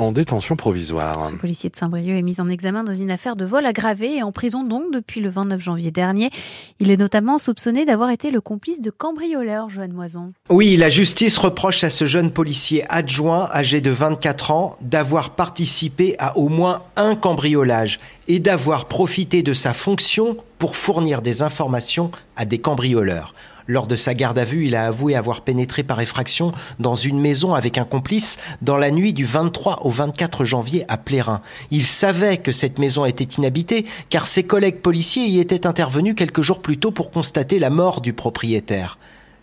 en détention provisoire. Ce policier de Saint-Brieuc est mis en examen dans une affaire de vol aggravé et en prison donc depuis le 29 janvier dernier. Il est notamment soupçonné d'avoir été le complice de cambrioleurs, Joanne Moison. Oui, la justice reproche à ce jeune policier adjoint âgé de 24 ans d'avoir participé à au moins un cambriolage et d'avoir profité de sa fonction pour fournir des informations à des cambrioleurs. Lors de sa garde à vue, il a avoué avoir pénétré par effraction dans une maison avec un complice dans la nuit du 23 au 24 janvier à Plérin. Il savait que cette maison était inhabitée car ses collègues policiers y étaient intervenus quelques jours plus tôt pour constater la mort du propriétaire.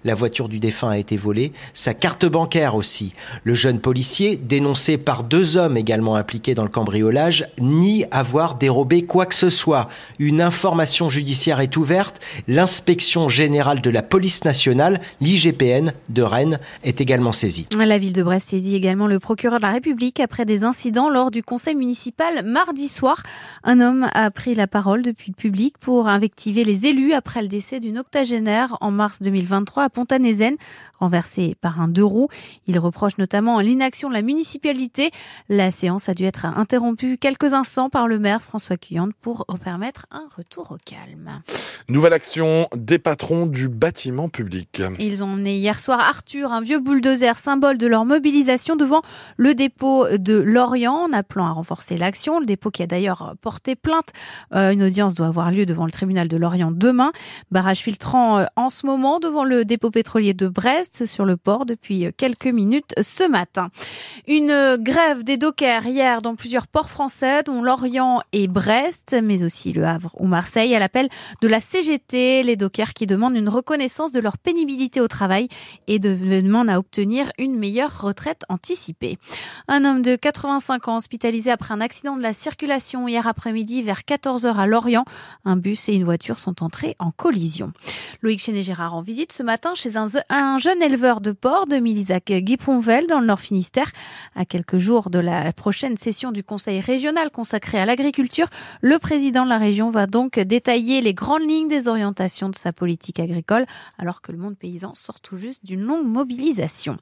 La voiture du défunt a été volée, sa carte bancaire aussi. Le jeune policier, dénoncé par deux hommes également impliqués dans le cambriolage, nie avoir dérobé quoi que ce soit. Une information judiciaire est ouverte. L'inspection générale de la police nationale, l'IGPN de Rennes, est également saisie. La ville de Brest saisit également le procureur de la République après des incidents lors du conseil municipal mardi soir. Un homme a pris la parole depuis le public pour invectiver les élus après le décès d'une octogénaire en mars 2023 à Pontanézen, renversé par un deux roues. Il reproche notamment l'inaction de la municipalité. La séance a dû être interrompue quelques instants par le maire François Cuyante pour permettre un retour au calme. Nouvelle action des patrons du bâtiment public. Ils ont emmené hier soir Arthur, un vieux bulldozer symbole de leur mobilisation devant le dépôt de Lorient en appelant à renforcer l'action. Le dépôt qui a d'ailleurs porté plainte. Euh, une audience doit avoir lieu devant le tribunal de Lorient demain. Barrage filtrant euh, en ce moment devant le dépôt pétrolier de Brest sur le port depuis quelques minutes ce matin. Une grève des dockers hier dans plusieurs ports français dont Lorient et Brest, mais aussi Le Havre ou Marseille à l'appel de la CGT, les dockers qui demandent une reconnaissance de leur pénibilité au travail et demandent à obtenir une meilleure retraite anticipée. Un homme de 85 ans hospitalisé après un accident de la circulation hier après-midi vers 14h à Lorient. Un bus et une voiture sont entrés en collision. Loïc Chenet-Gérard en visite ce matin chez un, un jeune éleveur de porc de Milisac Guiponvel dans le Nord Finistère. À quelques jours de la prochaine session du Conseil régional consacré à l'agriculture, le président de la région va donc détailler les grandes lignes des orientations de sa politique agricole alors que le monde paysan sort tout juste d'une longue mobilisation.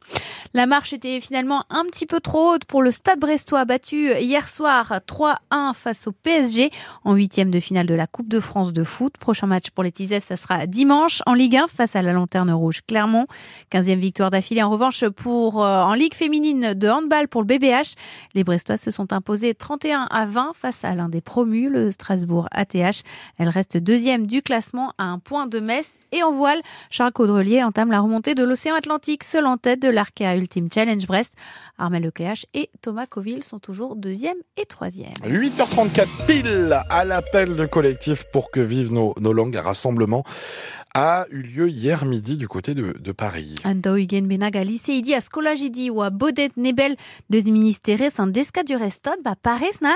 La marche était finalement un petit peu trop haute pour le Stade brestois battu hier soir 3-1 face au PSG en huitième de finale de la Coupe de France de foot. Prochain match pour les Tisels, ça sera dimanche en Ligue 1 face à la Lanterne Rouge Clermont. 15e victoire d'affilée en revanche pour euh, en Ligue féminine de handball pour le BBH. Les Brestois se sont imposés 31 à 20 face à l'un des promus, le Strasbourg ATH. Elle reste deuxième du classement à un point de Metz et en voile. Charles Caudrelier entame la remontée de l'océan Atlantique, seul en tête de l'Arkea Ultimate Challenge Brest. Armel Lecléache et Thomas Coville sont toujours deuxième et troisième. 8h34 pile à l'appel de collectif pour que vivent nos, nos langues. A eu lieu hier midi du côté de, de Paris. Ando igen benag a liseidi a skolajidi ou a bodet nebel deus ministerez an descadurestot ba parez na?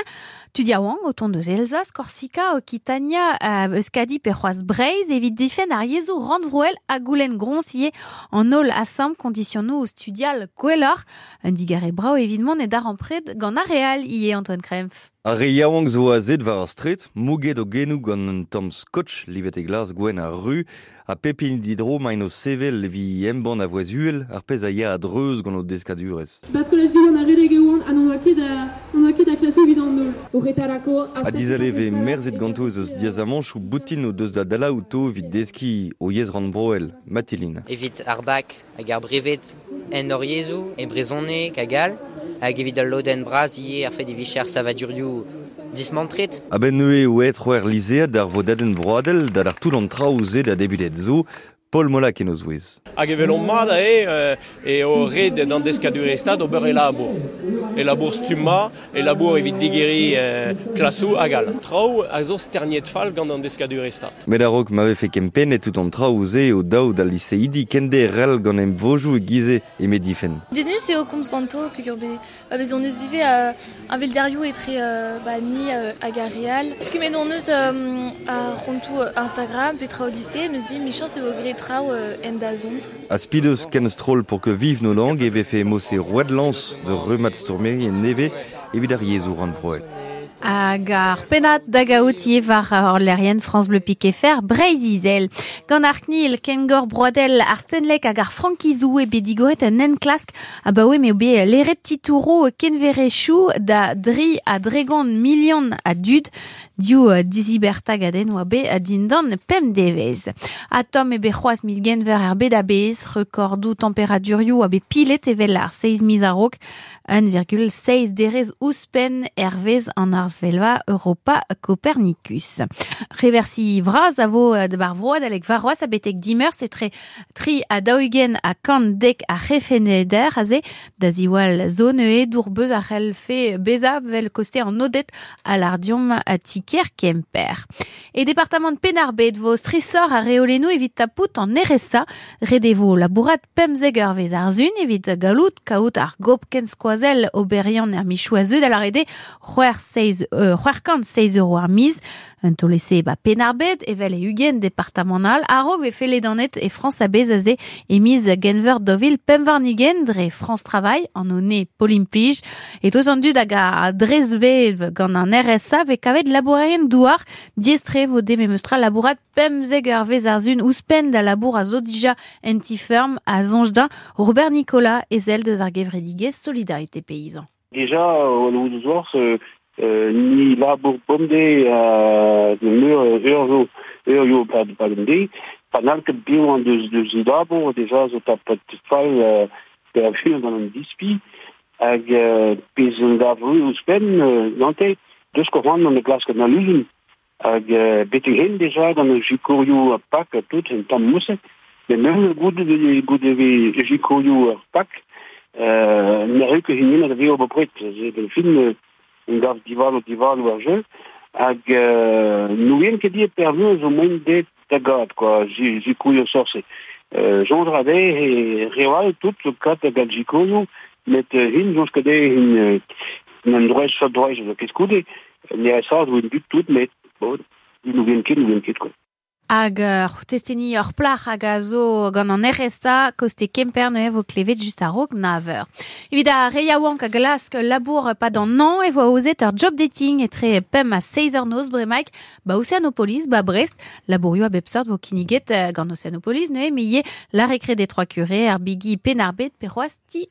Tu dia wang auton de Elzas, Corsica, Occitania, a euskadi per c'hoaz breiz evit difen ar yezo randvroel a goulen groncier en ol assam conditionno au studial gwellor un digare brao évidemment ne dar an pred gant Antoine Krempf. A re yaouank zo a zed war ar stret, mouget o genou gant un tom scotch livet e glas gwen ar ru, a pepin didro main o sevel levi emban a voazuel, ar pez a ya a dreuz gant o deskadurez. Bat kolez diwan a relege oan an oa ket a, an oa ket a klaso evit an nol. Horretarako... A dizaleve merzet ganto eus eus diaz amanch ou boutin o deus da dala ou to vit deski o yez ran broel, Matilin. Evit ar bak hag ar brevet en hor yezou e brezonne kagal hag evit al loden braz ie ar fed evicher savadurioù dismantret. A ben neue ouet roer lizea d'ar vodaden broadel da ar toulant traouze da debudet zo, Paul Mola ken o zouez. Hag evelon mat e, o red d'an deskadurestat ober e labour. E labour stumma, e labour evit digeri euh, klasou agal. Trao a zo sterniet fall gant an deskadurestat. Met a rok m'ave fe kempen et tout an traouzet o daou da liseidi kende rel gant em vojou e gize e medifen. Dedenu c'est au compte ganto puis be ba bez on eus ive un vel derioù etre ba ni euh. Ce qui met on eus euh, a rontou euh, Instagram lycée nous dit au gret trao en da zont. A spideus ken stroll pour que vive nos langues et fait mosse roi de lance de remat stormeri en neve evit ar yezou ran froel. Hag ar penat da gaoutier var ar lerien France Bleu Piquet Fer Breiz izel. Gant ar knil ken gor broadel ar stenlek hag ar frankizou e bedigoret un en klask a ba me be leret titouro ken vere chou da dri a dregon milion a dud diou uh, dizibertag aden oa be dindan pem devez. A tom e be c'hoaz mis genver ar bed a bez, rekordou temperaturioù a be pilet evel ar 6 mis a 1,6 derez ouspen ervez an ar svelva Europa Copernicus. Reversi vraz a vo de bar vroad alek varoaz a betek dimer se tri a daougen a kan dek a refeneder a ze da zone e dour beuz a fe beza vel koste a tiker kemper. E departement de Penarbet vo strisor a reoleno evit tapout an RSA redevo labourat pemzeg ar vez ar zun evit galout kaout ar gop ken skoazel oberian er 16 euh, c'hwer kant 16 euro ar miz un tolese ba Penarbet evel e ugen departemental a rog France a bezaze e miz genver dovil pemvarnigen dre France Travail an o ne et oz an dud hag a gant an RSA ve kavet labourien douar diestre vo de labourat pemzeg ar vez ar ouspen da labour a zo dija da Robert Nicolas ezel deus ar Solidarité Paysan. Déjà, au euh, euh, ni labour bomde euh, mur urzo urzo pad padende, panal ket bio an deus deus labour, déjà, zo tap pat fal euh, per a fur gant an dispi, hag euh, pez an davru ouspen, euh, nante, deus korant an e glas ket nan luzin, hag euh, bete hen déjà gant an jikourioù a pak a tout en goude de goude de jikourioù a pak, euh, ne reu veo bopret, c'est le film euh, un gav divalo divalo ar jeu hag nouien ket di e perveuz o de tagad quoi. Ji kouio sorse Jean Drade e reval tout le kat a galjikoio met hin jons kade hin an droez sa droez zo ket skoude ne a sa zo en dut tout met bon nouien ket nouien ket quoi. Hag ur testeni ur plach hag a zo gant an RSA koste kemper ne vo klevet just a rog naver. Evit a reiaouank a glask labour pa dan nan e vo aozet ur job dating etre pem a 6 eur noz bremaik ba Oceanopolis, ba Brest, labourioù a bepsart vo kiniget gant Oceanopolis ne me ye la recré des trois curés ar bigi penarbet perroaz ti.